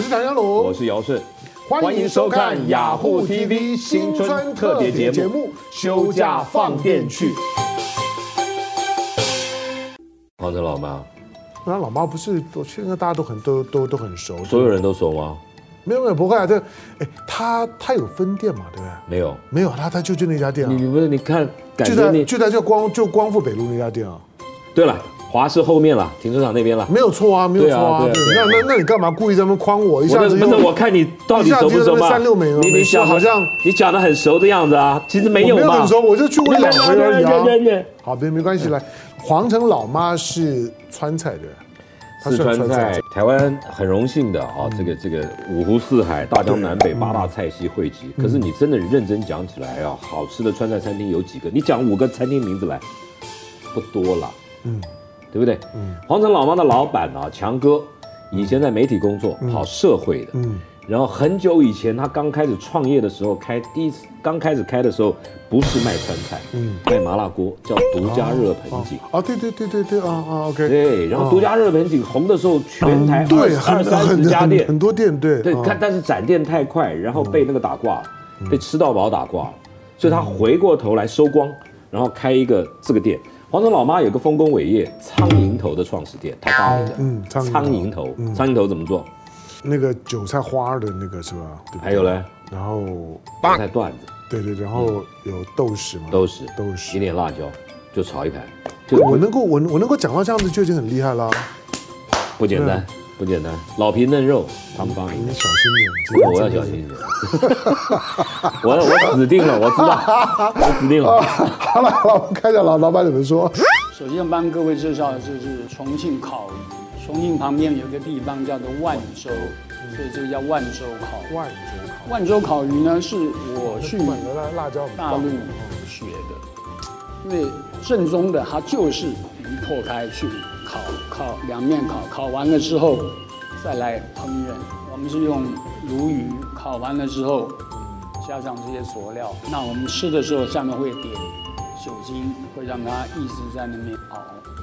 我是唐湘龙，我是姚顺，欢迎收看雅虎 TV 新春特别节目《休假放电去》。黄城老妈，那老妈不是都现在大家都很都都都很熟，所有人都熟吗？没有没有不会啊，这哎，他他有分店嘛，对不对？没有没有，他他就就那家店啊。你你不是你看，就在就在就光就光复北路那家店啊。对了。华视后面了，停车场那边了，没有错啊，没有错啊。那那那你干嘛故意这么诓我一下子？不是，我看你到底熟不熟嘛？三六美，你你讲好像你讲的很熟的样子啊，其实没有嘛。没有很熟，我就去过两回而已啊。好，别没关系，来，皇城老妈是川菜的，四川菜，台湾很荣幸的啊，这个这个五湖四海、大江南北八大菜系汇集。可是你真的认真讲起来啊，好吃的川菜餐厅有几个？你讲五个餐厅名字来，不多了。嗯。对不对？嗯，皇城老妈的老板啊，强哥，以前在媒体工作，跑社会的，嗯，然后很久以前他刚开始创业的时候，开第一次刚开始开的时候，不是卖川菜，嗯，卖麻辣锅，叫独家热盆景，啊，对对对对对，啊啊，OK，对，然后独家热盆景红的时候，全台二二三十家店，很多店，对对，但但是展店太快，然后被那个打挂，被吃到饱打挂，所以他回过头来收光，然后开一个这个店。黄总老妈有个丰功伟业，苍蝇头的创始店，他发明的。嗯，苍蝇头，苍蝇头怎么做？那个韭菜花的那个是吧？还有嘞，然后韭菜段子，对对，然后有豆豉嘛，豆豉，豆豉，一点辣椒，就炒一盘。就我能够我我能够讲到这样子就已经很厉害了，不简单。不简单，老皮嫩肉，他们发明。你小心点，我要小心一点。我我死定了，我知道，我死定了。好了，我们看一下老老板怎么说。首先帮各位介绍的就是重庆烤鱼。重庆旁边有一个地方叫做万州，所以这个叫万州烤。万州烤。万州烤鱼呢，是我去辣椒大陆学的，因为正宗的它就是鱼破开去。烤烤两面烤，烤完了之后再来烹饪。我们是用鲈鱼，烤完了之后加上这些佐料。那我们吃的时候下面会点酒精，会让它一直在那边熬。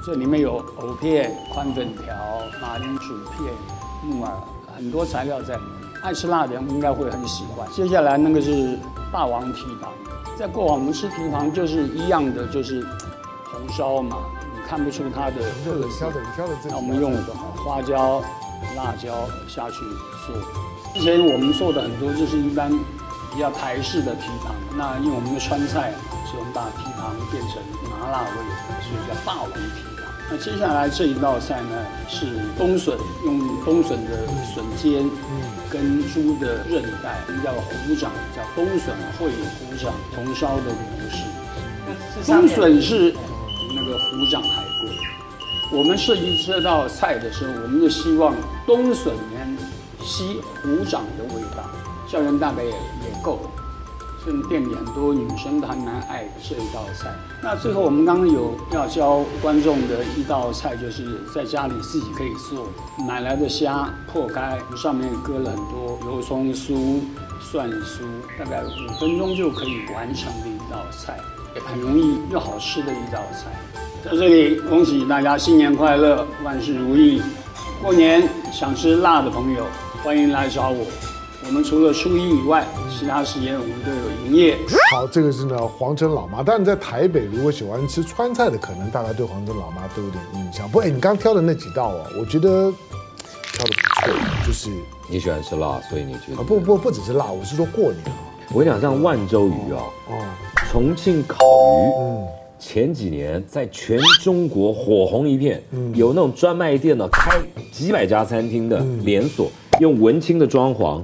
这里面有藕片、宽粉条、马铃薯片、木耳，很多材料在里面。爱吃辣的人应该会很喜欢。接下来那个是霸王蹄膀，在过往我们吃蹄膀就是一样的，就是红烧嘛。看不出它的特色，那我们用花椒、辣椒下去做。之前我们做的很多就是一般比较台式的蹄膀，那因为我们的川菜，所以我们把蹄膀变成麻辣味，所以叫霸王蹄膀。那接下来这一道菜呢是冬笋，用冬笋的笋尖跟猪的韧带，叫虎掌，叫冬笋烩虎掌红烧的模式。冬笋是。那个虎掌海龟，我们设计这道菜的时候，我们就希望冬笋能吸虎掌的味道，校园大概也也够。所以店里很多女生都还蛮爱这一道菜。那最后我们刚刚有要教观众的一道菜，就是在家里自己可以做，买来的虾破开，上面搁了很多油葱酥、蒜酥，大概五分钟就可以完成的一道菜。很容易又好吃的一道菜，在这里恭喜大家新年快乐，万事如意。过年想吃辣的朋友，欢迎来找我。我们除了初一以外，其他时间我们都有营业。好，这个是呢黄城老妈。但是在台北如果喜欢吃川菜的，可能大概对黄城老妈都有点印象。不过，哎，你刚挑的那几道啊，我觉得挑的不错。就是你喜欢吃辣，所以你觉得？啊，不不不只是辣，我是说过年啊。我跟你讲，像万州鱼啊，哦。哦重庆烤鱼，嗯，前几年在全中国火红一片，嗯，有那种专卖店的，开几百家餐厅的连锁，用文青的装潢，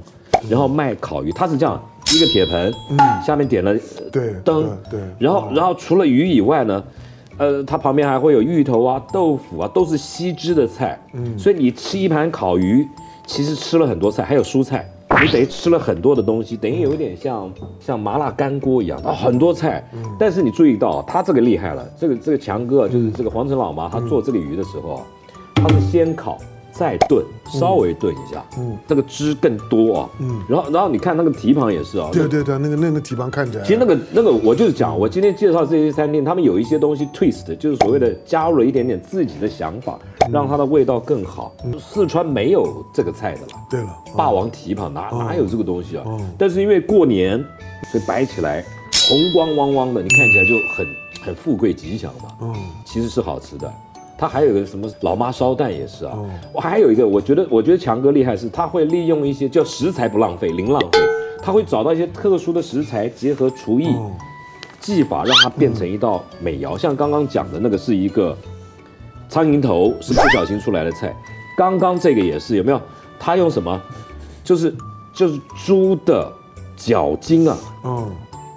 然后卖烤鱼。它是这样一个铁盆，嗯，下面点了对灯，对，然后然后除了鱼以外呢，呃，它旁边还会有芋头啊、豆腐啊，都是西汁的菜，嗯，所以你吃一盘烤鱼，其实吃了很多菜，还有蔬菜。你等于吃了很多的东西，等于有点像像麻辣干锅一样啊。很多菜。但是你注意到他这个厉害了，这个这个强哥就是这个黄城老妈，他做这个鱼的时候，他是先烤再炖，稍微炖一下，嗯，那个汁更多啊，嗯，然后然后你看那个蹄膀也是啊，对对对，那个那个蹄膀看起来，其实那个那个我就是讲，我今天介绍这些餐厅，他们有一些东西 twist，就是所谓的加入了一点点自己的想法，让它的味道更好。四川没有这个菜的了，对了，霸王蹄膀哪哪有这个东西啊？但是因为过年，所以摆起来红光汪汪的，你看起来就很很富贵吉祥嘛，嗯，其实是好吃的。它还有一个什么老妈烧蛋也是啊，我还有一个，我觉得我觉得强哥厉害是，他会利用一些叫食材不浪费，零浪费，他会找到一些特殊的食材，结合厨艺技法，让它变成一道美肴。像刚刚讲的那个是一个苍蝇头，是不小心出来的菜。刚刚这个也是有没有？他用什么？就是就是猪的脚筋啊。嗯。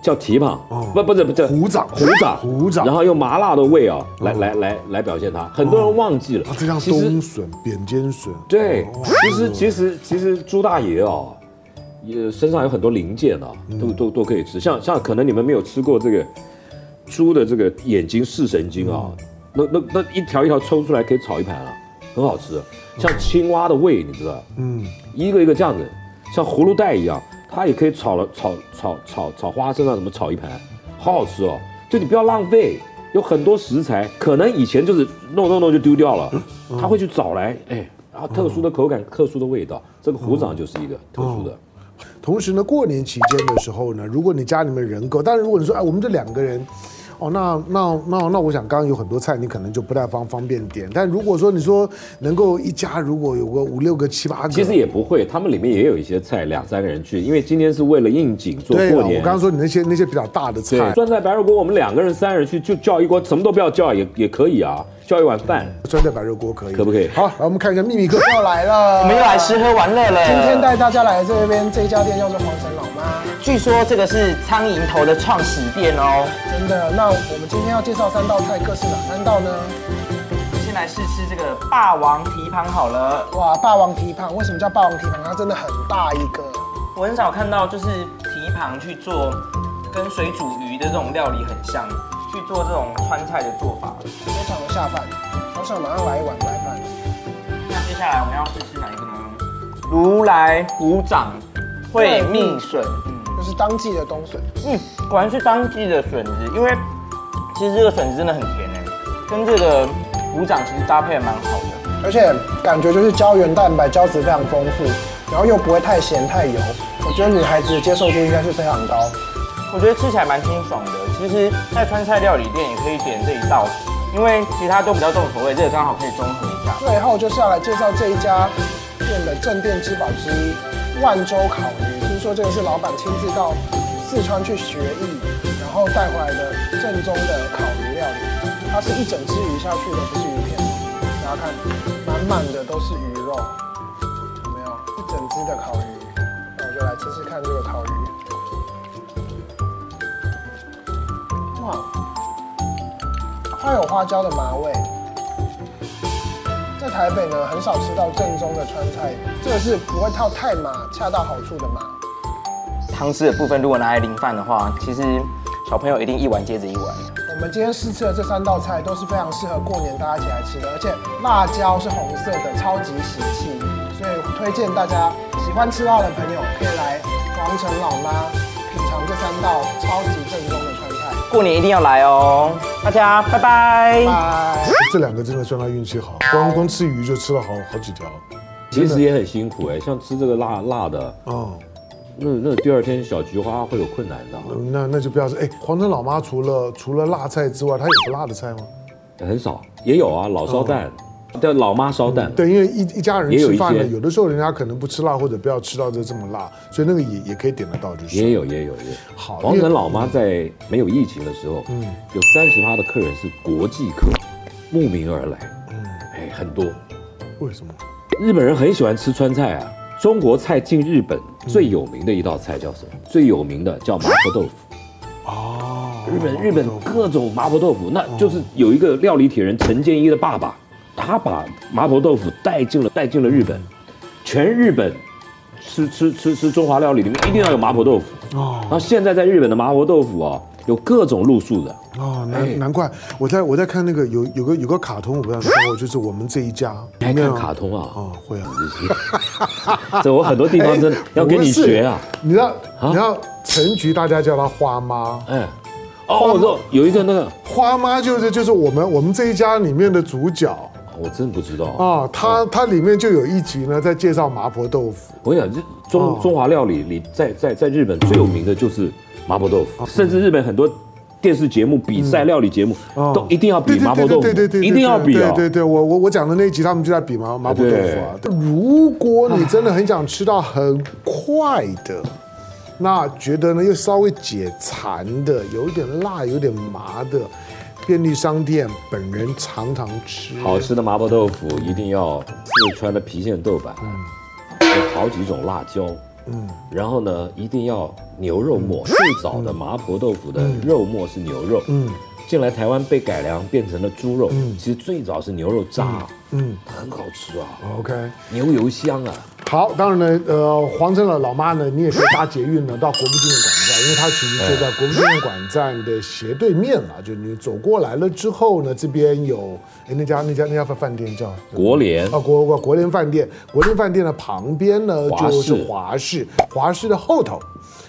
叫蹄膀，不不是不是虎掌，虎掌，虎掌，然后用麻辣的味啊，来来来来表现它。很多人忘记了，这像冬笋、扁尖笋。对，其实其实其实猪大爷哦，也身上有很多零件啊，都都都可以吃。像像可能你们没有吃过这个猪的这个眼睛视神经啊，那那那一条一条抽出来可以炒一盘啊，很好吃。像青蛙的胃，你知道？嗯，一个一个这样子，像葫芦带一样。它也可以炒了，炒炒炒炒花生啊，什么炒一盘，好好吃哦！就你不要浪费，有很多食材，可能以前就是弄弄弄就丢掉了，他会去找来，哎，然后特殊的口感，特殊的味道，这个虎掌就是一个特殊的。同时呢，过年期间的时候呢，如果你家里面人够，但是如果你说，哎，我们这两个人。哦，那那那那，我想刚刚有很多菜，你可能就不太方方便点。但如果说你说能够一家如果有个五六个七八个，其实也不会，他们里面也有一些菜，两三个人去，因为今天是为了应景做过年。我刚刚说你那些那些比较大的菜，酸菜白肉锅，我们两个人三人去就叫一锅，什么都不要叫也也可以啊。叫一碗饭，酸菜白肉锅可以，可不可以？好，来我们看一下秘密客又来了，我们又来吃喝玩乐了。今天带大家来这边这一家店叫做黄城老妈，据说这个是苍蝇头的创始店哦。真的？那我们今天要介绍三道菜，各是哪三道呢？先来试吃这个霸王蹄膀好了。哇，霸王蹄膀，为什么叫霸王蹄膀？它真的很大一个。我很少看到就是蹄膀去做跟水煮鱼的这种料理很像。去做这种川菜的做法，非常的下饭。好想马上来一碗白饭。那接下来我们要试吃哪一个呢？如来虎掌会蜜笋，嗯，这是当季的冬笋。嗯，果然是当季的笋子，因为其实这个笋子真的很甜哎，跟这个虎掌其实搭配也蛮好的，而且感觉就是胶原蛋白、胶质非常丰富，然后又不会太咸太油，我觉得女孩子的接受度应该是非常高。我觉得吃起来蛮清爽的。其实，在川菜料理店也可以点这一道，因为其他都比较重口味，这个刚好可以综合一下。最后就是要来介绍这一家店的镇店之宝之一——万州烤鱼。听说这个是老板亲自到四川去学艺，然后带回来的正宗的烤鱼料理。它是一整只鱼下去的，不是鱼片。大家看，满满的都是鱼肉，有没有？一整只的烤鱼。那我就来吃吃看这个烤鱼。它有花椒的麻味，在台北呢很少吃到正宗的川菜，这个是不会套太麻，恰到好处的麻。汤汁的部分如果拿来淋饭的话，其实小朋友一定一碗接着一碗。我们今天试吃的这三道菜都是非常适合过年大家一起来吃的，而且辣椒是红色的，超级喜气，所以推荐大家喜欢吃辣的朋友可以来皇城老妈品尝这三道超级正宗。过年一定要来哦！大家拜拜。拜。这两个真的算他运气好，光光吃鱼就吃了好好几条。其实也很辛苦哎，像吃这个辣辣的哦，那那第二天小菊花会有困难的。那那就不要说哎，皇城老妈除了除了辣菜之外，她有不辣的菜吗？很少，也有啊，老烧蛋。叫老妈烧蛋，对，因为一一家人吃饭呢，有的时候人家可能不吃辣，或者不要吃到这这么辣，所以那个也也可以点得到，就是也有也有也有。好，皇城老妈在没有疫情的时候，嗯，有三十趴的客人是国际客，慕名而来，嗯，哎，很多。为什么？日本人很喜欢吃川菜啊。中国菜进日本最有名的一道菜叫什么？最有名的叫麻婆豆腐。哦，日本日本各种麻婆豆腐，那就是有一个料理铁人陈建一的爸爸。他把麻婆豆腐带进了带进了日本，全日本吃吃吃吃中华料理里面一定要有麻婆豆腐哦。然后现在在日本的麻婆豆腐啊，有各种路数的。哦，难难怪我在我在看那个有有个有个卡通，我不知道你看过，就是我们这一家。还看卡通啊？哦，会啊。这我很多地方真的 要跟你学啊。你知道你知道陈菊大家叫她花妈。哎。哦，有一个那个花妈，就是就是我们我们这一家里面的主角。我真不知道啊，它它里面就有一集呢，在介绍麻婆豆腐。我跟你讲，中中华料理里，在在在日本最有名的就是麻婆豆腐，甚至日本很多电视节目、比赛料理节目都一定要比麻婆豆腐，对对对，一定要比啊！对对，我我我讲的那一集，他们就在比麻麻婆豆腐啊。如果你真的很想吃到很快的，那觉得呢又稍微解馋的，有一点辣、有点麻的。便利商店本人常常吃。好吃的麻婆豆腐，一定要四川的郫县豆瓣，嗯，有好几种辣椒，嗯，然后呢，一定要牛肉末。最早的麻婆豆腐的肉末是牛肉，嗯，进来台湾被改良变成了猪肉，嗯，其实最早是牛肉渣，嗯，很好吃啊，OK，牛油香啊。好，当然呢，呃，黄琛的老妈呢，你也可以搭捷运呢到国父纪念馆站。因为它其实就在国父纪念馆站的斜对面了，就你走过来了之后呢，这边有哎那家那家那家饭店叫国联啊国国国联饭店，国联饭店的旁边呢就是华氏，华氏的后头，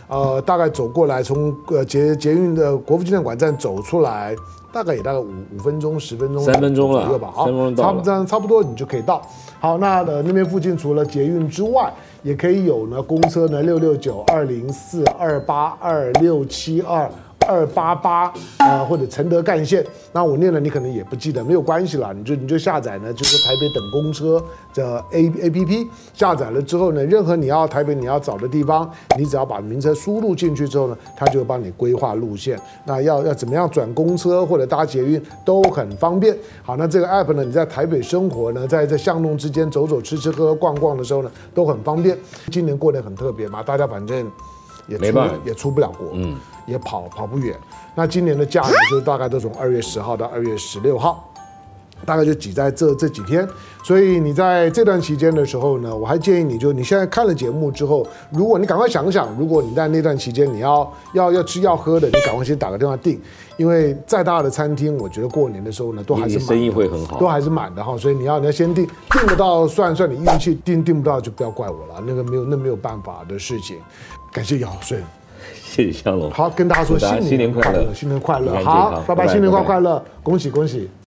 呃大概走过来从呃捷捷运的国父纪念馆站走出来，大概也大概五五分钟十分钟三分钟了左右吧，好，差不多差不多你就可以到。好，那呃那边附近除了捷运之外。也可以有呢，公车呢，六六九二零四二八二六七二二八八，啊，或者承德干线。那我念了，你可能也不记得，没有关系啦，你就你就下载呢，就是台北等公车的 A A P P，下载了之后呢，任何你要台北你要找的地方，你只要把名车输入进去之后呢，它就会帮你规划路线。那要要怎么样转公车或者搭捷运都很方便。好，那这个 app 呢，你在台北生活呢，在这巷弄之间走走吃吃喝喝逛逛的时候呢，都很方便。今年过年很特别嘛，大家反正也出也出不了国，嗯。也跑跑不远，那今年的假呢，就大概都从二月十号到二月十六号，大概就挤在这这几天。所以你在这段期间的时候呢，我还建议你就你现在看了节目之后，如果你赶快想想，如果你在那段期间你要要要吃要喝的，你赶快先打个电话订，因为再大的餐厅，我觉得过年的时候呢，都还是生意会很好，都还是满的哈。所以你要你要先订，订得到算算你运气，订订不到就不要怪我了，那个没有那没有办法的事情。感谢姚舜。谢谢香龙。好，跟大家说新年快乐，新年快乐，好，拜拜，新年快快乐，恭喜恭喜。